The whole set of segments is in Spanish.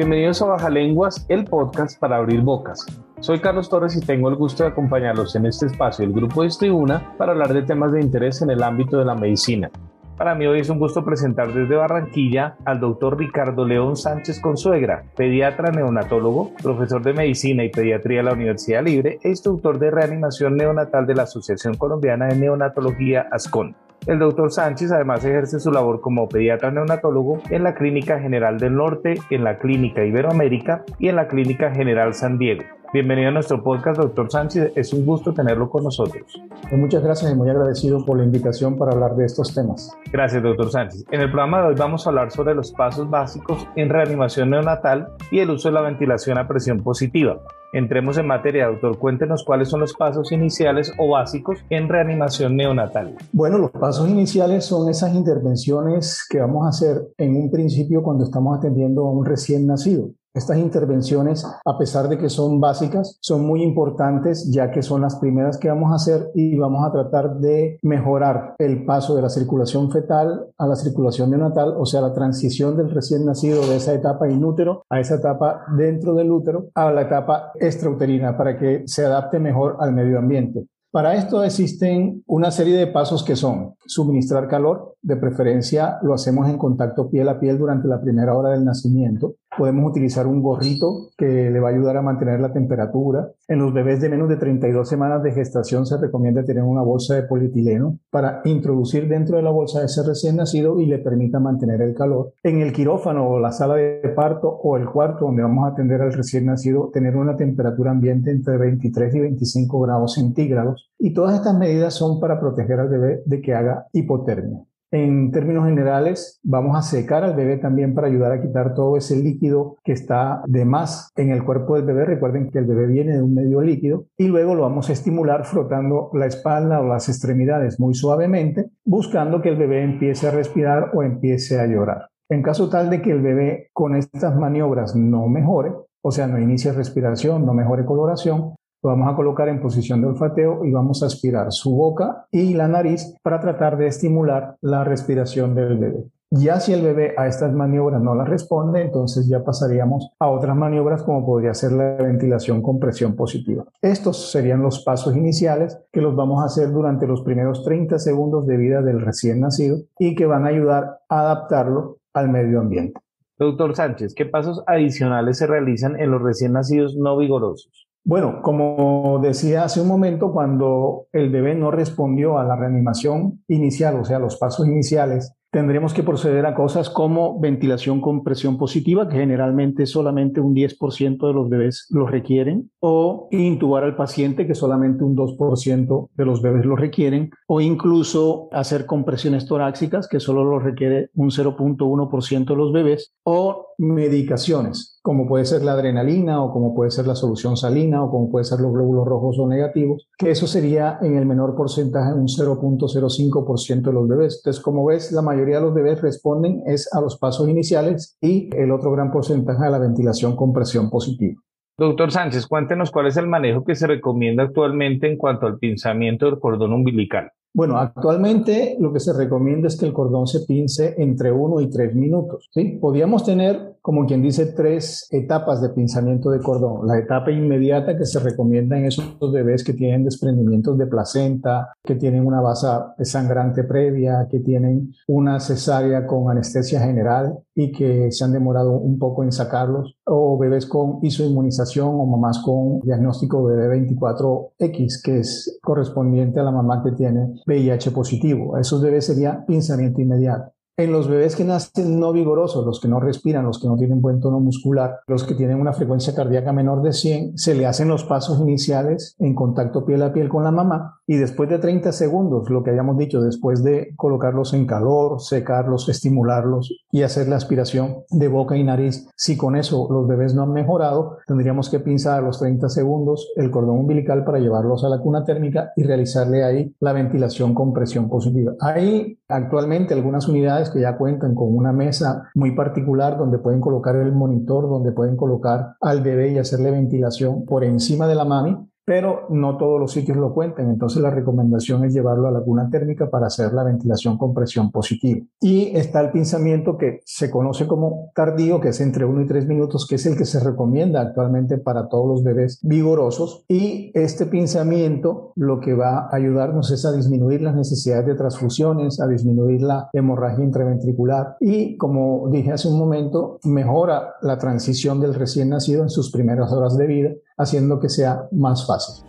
Bienvenidos a Baja Lenguas, el podcast para abrir bocas. Soy Carlos Torres y tengo el gusto de acompañarlos en este espacio del Grupo Distribuna para hablar de temas de interés en el ámbito de la medicina. Para mí hoy es un gusto presentar desde Barranquilla al doctor Ricardo León Sánchez Consuegra, pediatra neonatólogo, profesor de medicina y pediatría de la Universidad Libre e instructor de reanimación neonatal de la Asociación Colombiana de Neonatología ASCON. El doctor Sánchez además ejerce su labor como pediatra neonatólogo en la Clínica General del Norte, en la Clínica Iberoamérica y en la Clínica General San Diego. Bienvenido a nuestro podcast, doctor Sánchez. Es un gusto tenerlo con nosotros. Pues muchas gracias y muy agradecido por la invitación para hablar de estos temas. Gracias, doctor Sánchez. En el programa de hoy vamos a hablar sobre los pasos básicos en reanimación neonatal y el uso de la ventilación a presión positiva. Entremos en materia, doctor. Cuéntenos cuáles son los pasos iniciales o básicos en reanimación neonatal. Bueno, los pasos iniciales son esas intervenciones que vamos a hacer en un principio cuando estamos atendiendo a un recién nacido. Estas intervenciones, a pesar de que son básicas, son muy importantes ya que son las primeras que vamos a hacer y vamos a tratar de mejorar el paso de la circulación fetal a la circulación neonatal, o sea, la transición del recién nacido de esa etapa inútero a esa etapa dentro del útero a la etapa extrauterina para que se adapte mejor al medio ambiente. Para esto existen una serie de pasos que son suministrar calor, de preferencia lo hacemos en contacto piel a piel durante la primera hora del nacimiento. Podemos utilizar un gorrito que le va a ayudar a mantener la temperatura. En los bebés de menos de 32 semanas de gestación se recomienda tener una bolsa de polietileno para introducir dentro de la bolsa ese recién nacido y le permita mantener el calor. En el quirófano o la sala de parto o el cuarto donde vamos a atender al recién nacido, tener una temperatura ambiente entre 23 y 25 grados centígrados. Y todas estas medidas son para proteger al bebé de que haga hipotermia. En términos generales, vamos a secar al bebé también para ayudar a quitar todo ese líquido que está de más en el cuerpo del bebé. Recuerden que el bebé viene de un medio líquido y luego lo vamos a estimular frotando la espalda o las extremidades muy suavemente, buscando que el bebé empiece a respirar o empiece a llorar. En caso tal de que el bebé con estas maniobras no mejore, o sea, no inicie respiración, no mejore coloración, lo vamos a colocar en posición de olfateo y vamos a aspirar su boca y la nariz para tratar de estimular la respiración del bebé. Ya si el bebé a estas maniobras no las responde, entonces ya pasaríamos a otras maniobras como podría ser la ventilación con presión positiva. Estos serían los pasos iniciales que los vamos a hacer durante los primeros 30 segundos de vida del recién nacido y que van a ayudar a adaptarlo al medio ambiente. Doctor Sánchez, ¿qué pasos adicionales se realizan en los recién nacidos no vigorosos? Bueno, como decía hace un momento, cuando el bebé no respondió a la reanimación inicial, o sea, los pasos iniciales, tendremos que proceder a cosas como ventilación con presión positiva, que generalmente solamente un 10% de los bebés lo requieren, o intubar al paciente, que solamente un 2% de los bebés lo requieren, o incluso hacer compresiones torácicas, que solo lo requiere un 0.1% de los bebés, o medicaciones, como puede ser la adrenalina o como puede ser la solución salina o como puede ser los glóbulos rojos o negativos, que eso sería en el menor porcentaje un 0.05% de los bebés. Entonces, como ves, la mayoría de los bebés responden es a los pasos iniciales y el otro gran porcentaje a la ventilación con presión positiva. Doctor Sánchez, cuéntenos cuál es el manejo que se recomienda actualmente en cuanto al pinzamiento del cordón umbilical. Bueno, actualmente lo que se recomienda es que el cordón se pince entre uno y tres minutos. ¿sí? Podríamos tener, como quien dice, tres etapas de pinzamiento de cordón. La etapa inmediata que se recomienda en esos bebés que tienen desprendimientos de placenta, que tienen una basa sangrante previa, que tienen una cesárea con anestesia general y que se han demorado un poco en sacarlos, o bebés con isoinmunización o mamás con diagnóstico de 24X, que es correspondiente a la mamá que tiene VIH positivo. Esos bebés sería pinzamiento inmediato. En los bebés que nacen no vigorosos, los que no respiran, los que no tienen buen tono muscular, los que tienen una frecuencia cardíaca menor de 100, se le hacen los pasos iniciales en contacto piel a piel con la mamá y después de 30 segundos, lo que habíamos dicho, después de colocarlos en calor, secarlos, estimularlos y hacer la aspiración de boca y nariz, si con eso los bebés no han mejorado, tendríamos que pinzar a los 30 segundos el cordón umbilical para llevarlos a la cuna térmica y realizarle ahí la ventilación con presión positiva. Hay actualmente algunas unidades que ya cuentan con una mesa muy particular donde pueden colocar el monitor, donde pueden colocar al bebé y hacerle ventilación por encima de la mami pero no todos los sitios lo cuentan. Entonces la recomendación es llevarlo a la cuna térmica para hacer la ventilación con presión positiva. Y está el pinzamiento que se conoce como tardío, que es entre 1 y 3 minutos, que es el que se recomienda actualmente para todos los bebés vigorosos. Y este pinzamiento lo que va a ayudarnos es a disminuir las necesidades de transfusiones, a disminuir la hemorragia intraventricular y, como dije hace un momento, mejora la transición del recién nacido en sus primeras horas de vida haciendo que sea más fácil.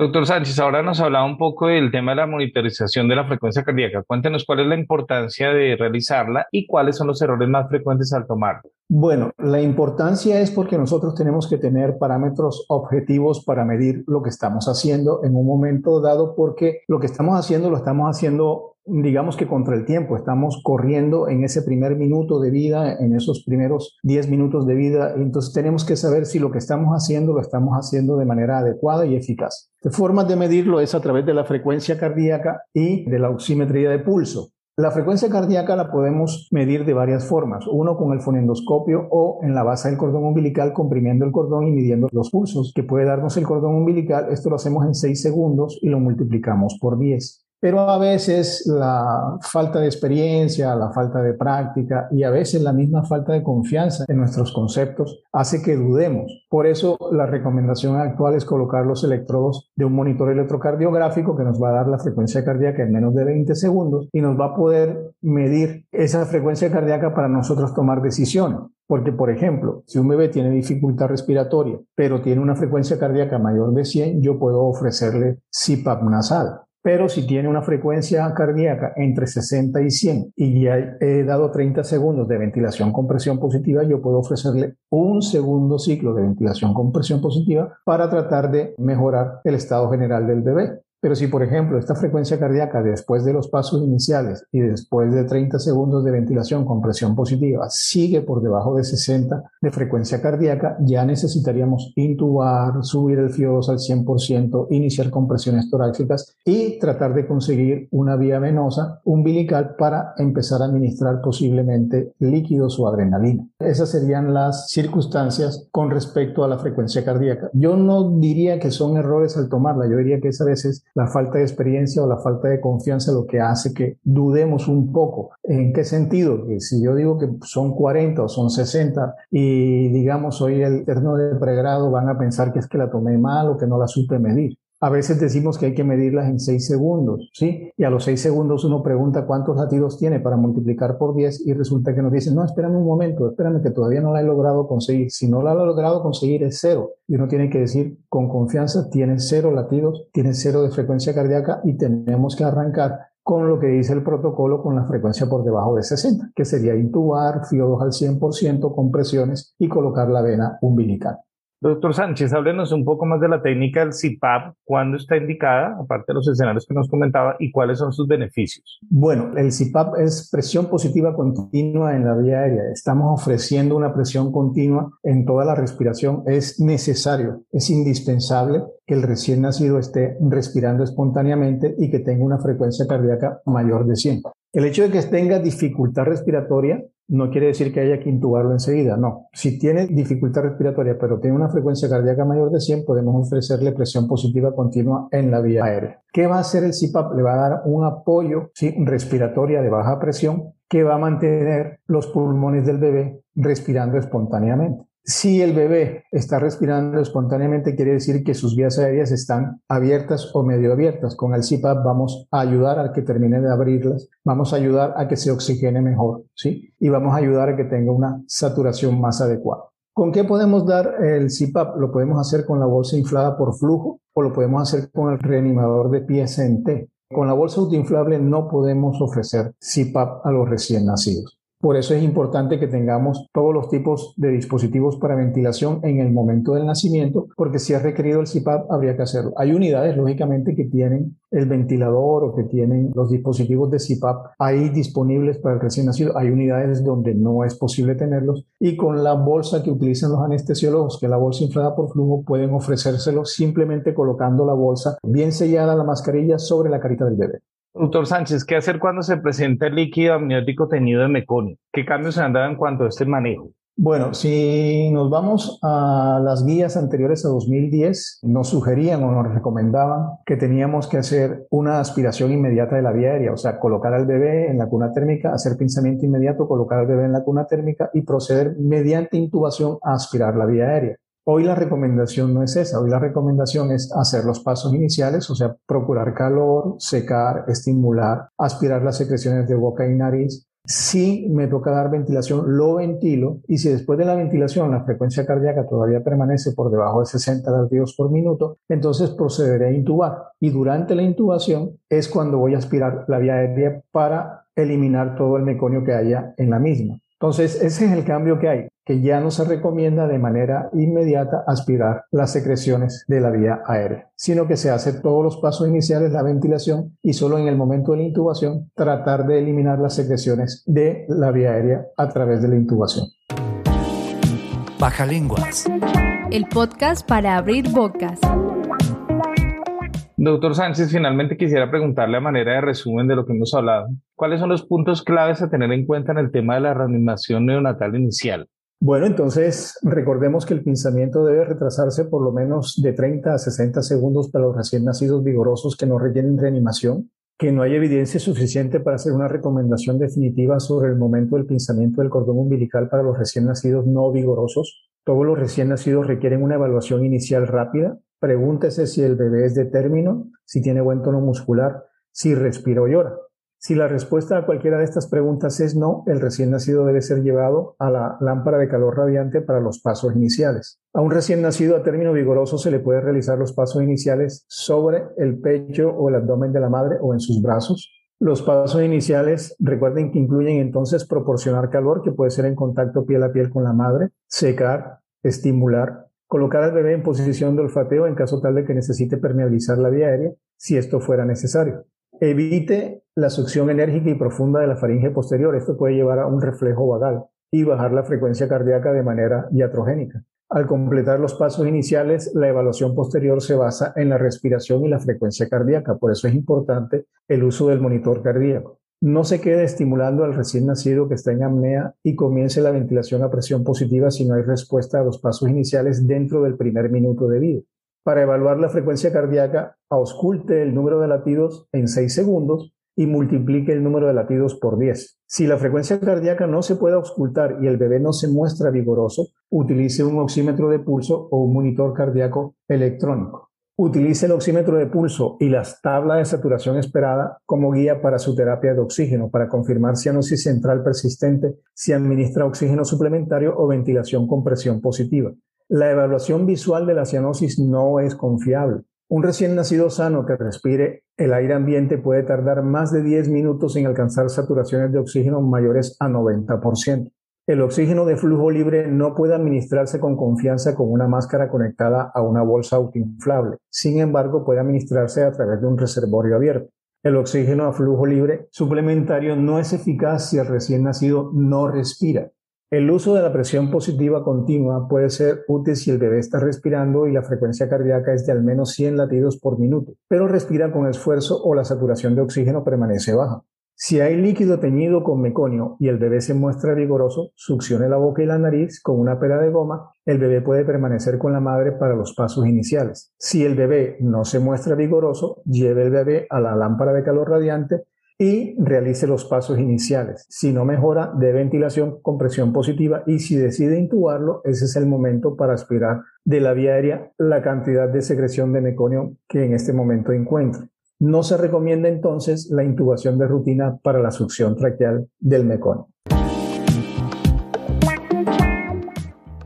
Doctor Sánchez, ahora nos hablaba un poco del tema de la monitorización de la frecuencia cardíaca. Cuéntenos cuál es la importancia de realizarla y cuáles son los errores más frecuentes al tomarla. Bueno, la importancia es porque nosotros tenemos que tener parámetros objetivos para medir lo que estamos haciendo en un momento dado, porque lo que estamos haciendo lo estamos haciendo digamos que contra el tiempo, estamos corriendo en ese primer minuto de vida, en esos primeros 10 minutos de vida, entonces tenemos que saber si lo que estamos haciendo lo estamos haciendo de manera adecuada y eficaz. De formas de medirlo es a través de la frecuencia cardíaca y de la oximetría de pulso. La frecuencia cardíaca la podemos medir de varias formas. Uno con el fonendoscopio o en la base del cordón umbilical comprimiendo el cordón y midiendo los pulsos que puede darnos el cordón umbilical. Esto lo hacemos en 6 segundos y lo multiplicamos por 10 pero a veces la falta de experiencia, la falta de práctica y a veces la misma falta de confianza en nuestros conceptos hace que dudemos. Por eso la recomendación actual es colocar los electrodos de un monitor electrocardiográfico que nos va a dar la frecuencia cardíaca en menos de 20 segundos y nos va a poder medir esa frecuencia cardíaca para nosotros tomar decisiones. Porque, por ejemplo, si un bebé tiene dificultad respiratoria, pero tiene una frecuencia cardíaca mayor de 100, yo puedo ofrecerle CPAP nasal pero si tiene una frecuencia cardíaca entre 60 y 100 y ya he dado 30 segundos de ventilación con presión positiva, yo puedo ofrecerle un segundo ciclo de ventilación con presión positiva para tratar de mejorar el estado general del bebé. Pero si, por ejemplo, esta frecuencia cardíaca después de los pasos iniciales y después de 30 segundos de ventilación con presión positiva sigue por debajo de 60 de frecuencia cardíaca, ya necesitaríamos intubar, subir el FIO2 al 100%, iniciar compresiones torácicas y tratar de conseguir una vía venosa umbilical para empezar a administrar posiblemente líquidos o adrenalina. Esas serían las circunstancias con respecto a la frecuencia cardíaca. Yo no diría que son errores al tomarla, yo diría que es a veces la falta de experiencia o la falta de confianza lo que hace que dudemos un poco. ¿En qué sentido? Que si yo digo que son 40 o son 60 y digamos soy el terno de pregrado, van a pensar que es que la tomé mal o que no la supe medir. A veces decimos que hay que medirlas en 6 segundos, ¿sí? Y a los 6 segundos uno pregunta cuántos latidos tiene para multiplicar por 10 y resulta que nos dicen, no, espérame un momento, espérame que todavía no la he logrado conseguir. Si no la he logrado conseguir es cero. Y uno tiene que decir con confianza, tiene cero latidos, tiene cero de frecuencia cardíaca y tenemos que arrancar con lo que dice el protocolo con la frecuencia por debajo de 60, que sería intubar, FIO2 al 100%, compresiones y colocar la vena umbilical. Doctor Sánchez, háblenos un poco más de la técnica del CPAP, cuándo está indicada, aparte de los escenarios que nos comentaba, y cuáles son sus beneficios. Bueno, el CPAP es presión positiva continua en la vía aérea. Estamos ofreciendo una presión continua en toda la respiración. Es necesario, es indispensable que el recién nacido esté respirando espontáneamente y que tenga una frecuencia cardíaca mayor de 100. El hecho de que tenga dificultad respiratoria no quiere decir que haya que intubarlo enseguida, no. Si tiene dificultad respiratoria pero tiene una frecuencia cardíaca mayor de 100, podemos ofrecerle presión positiva continua en la vía aérea. ¿Qué va a hacer el CPAP? Le va a dar un apoyo ¿sí? respiratoria de baja presión que va a mantener los pulmones del bebé respirando espontáneamente. Si el bebé está respirando espontáneamente, quiere decir que sus vías aéreas están abiertas o medio abiertas. Con el CPAP vamos a ayudar a que termine de abrirlas, vamos a ayudar a que se oxigene mejor, ¿sí? Y vamos a ayudar a que tenga una saturación más adecuada. ¿Con qué podemos dar el CPAP? Lo podemos hacer con la bolsa inflada por flujo o lo podemos hacer con el reanimador de pies en T. Con la bolsa autoinflable no podemos ofrecer CPAP a los recién nacidos. Por eso es importante que tengamos todos los tipos de dispositivos para ventilación en el momento del nacimiento, porque si es requerido el CPAP, habría que hacerlo. Hay unidades, lógicamente, que tienen el ventilador o que tienen los dispositivos de CPAP ahí disponibles para el recién nacido. Hay unidades donde no es posible tenerlos y con la bolsa que utilizan los anestesiólogos, que es la bolsa inflada por flujo, pueden ofrecérselo simplemente colocando la bolsa bien sellada la mascarilla sobre la carita del bebé. Doctor Sánchez, ¿qué hacer cuando se presenta el líquido amniótico teñido de meconio? ¿Qué cambios se han dado en cuanto a este manejo? Bueno, si nos vamos a las guías anteriores a 2010, nos sugerían o nos recomendaban que teníamos que hacer una aspiración inmediata de la vía aérea, o sea, colocar al bebé en la cuna térmica, hacer pinzamiento inmediato, colocar al bebé en la cuna térmica y proceder mediante intubación a aspirar la vía aérea. Hoy la recomendación no es esa, hoy la recomendación es hacer los pasos iniciales, o sea, procurar calor, secar, estimular, aspirar las secreciones de boca y nariz. Si me toca dar ventilación, lo ventilo y si después de la ventilación la frecuencia cardíaca todavía permanece por debajo de 60 latidos por minuto, entonces procederé a intubar. Y durante la intubación es cuando voy a aspirar la vía aérea para eliminar todo el meconio que haya en la misma. Entonces, ese es el cambio que hay, que ya no se recomienda de manera inmediata aspirar las secreciones de la vía aérea, sino que se hace todos los pasos iniciales, la ventilación, y solo en el momento de la intubación tratar de eliminar las secreciones de la vía aérea a través de la intubación. Baja lenguas. El podcast para abrir bocas. Doctor Sánchez, finalmente quisiera preguntarle a manera de resumen de lo que hemos hablado, ¿cuáles son los puntos claves a tener en cuenta en el tema de la reanimación neonatal inicial? Bueno, entonces recordemos que el pinzamiento debe retrasarse por lo menos de 30 a 60 segundos para los recién nacidos vigorosos que no rellenen reanimación, que no hay evidencia suficiente para hacer una recomendación definitiva sobre el momento del pinzamiento del cordón umbilical para los recién nacidos no vigorosos. Todos los recién nacidos requieren una evaluación inicial rápida, Pregúntese si el bebé es de término, si tiene buen tono muscular, si respira o llora. Si la respuesta a cualquiera de estas preguntas es no, el recién nacido debe ser llevado a la lámpara de calor radiante para los pasos iniciales. A un recién nacido a término vigoroso se le puede realizar los pasos iniciales sobre el pecho o el abdomen de la madre o en sus brazos. Los pasos iniciales, recuerden que incluyen entonces proporcionar calor, que puede ser en contacto piel a piel con la madre, secar, estimular, Colocar al bebé en posición de olfateo en caso tal de que necesite permeabilizar la vía aérea, si esto fuera necesario. Evite la succión enérgica y profunda de la faringe posterior. Esto puede llevar a un reflejo vagal y bajar la frecuencia cardíaca de manera iatrogénica. Al completar los pasos iniciales, la evaluación posterior se basa en la respiración y la frecuencia cardíaca. Por eso es importante el uso del monitor cardíaco. No se quede estimulando al recién nacido que está en apnea y comience la ventilación a presión positiva si no hay respuesta a los pasos iniciales dentro del primer minuto de vida. Para evaluar la frecuencia cardíaca, ausculte el número de latidos en 6 segundos y multiplique el número de latidos por 10. Si la frecuencia cardíaca no se puede auscultar y el bebé no se muestra vigoroso, utilice un oxímetro de pulso o un monitor cardíaco electrónico. Utilice el oxímetro de pulso y las tablas de saturación esperada como guía para su terapia de oxígeno para confirmar cianosis central persistente, si administra oxígeno suplementario o ventilación con presión positiva. La evaluación visual de la cianosis no es confiable. Un recién nacido sano que respire el aire ambiente puede tardar más de 10 minutos en alcanzar saturaciones de oxígeno mayores a 90%. El oxígeno de flujo libre no puede administrarse con confianza con una máscara conectada a una bolsa autoinflable. Sin embargo, puede administrarse a través de un reservorio abierto. El oxígeno a flujo libre suplementario no es eficaz si el recién nacido no respira. El uso de la presión positiva continua puede ser útil si el bebé está respirando y la frecuencia cardíaca es de al menos 100 latidos por minuto, pero respira con esfuerzo o la saturación de oxígeno permanece baja. Si hay líquido teñido con meconio y el bebé se muestra vigoroso, succione la boca y la nariz con una pera de goma, el bebé puede permanecer con la madre para los pasos iniciales. Si el bebé no se muestra vigoroso, lleve el bebé a la lámpara de calor radiante y realice los pasos iniciales. Si no mejora, de ventilación con presión positiva y si decide intubarlo, ese es el momento para aspirar de la vía aérea la cantidad de secreción de meconio que en este momento encuentre. No se recomienda entonces la intubación de rutina para la succión traqueal del meconio.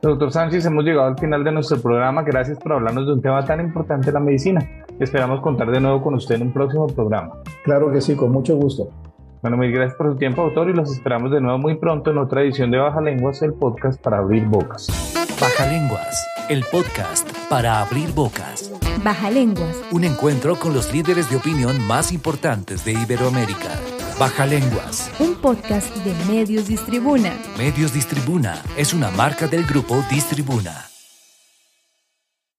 Doctor Sánchez, hemos llegado al final de nuestro programa. Gracias por hablarnos de un tema tan importante, la medicina. Esperamos contar de nuevo con usted en un próximo programa. Claro que sí, con mucho gusto. Bueno, mil gracias por su tiempo, doctor, y los esperamos de nuevo muy pronto en otra edición de Baja Lenguas, el podcast para abrir bocas. Baja Lenguas, el podcast para abrir bocas. Baja Lenguas. Un encuentro con los líderes de opinión más importantes de Iberoamérica. Baja Lenguas. Un podcast de Medios Distribuna. Medios Distribuna es una marca del grupo Distribuna.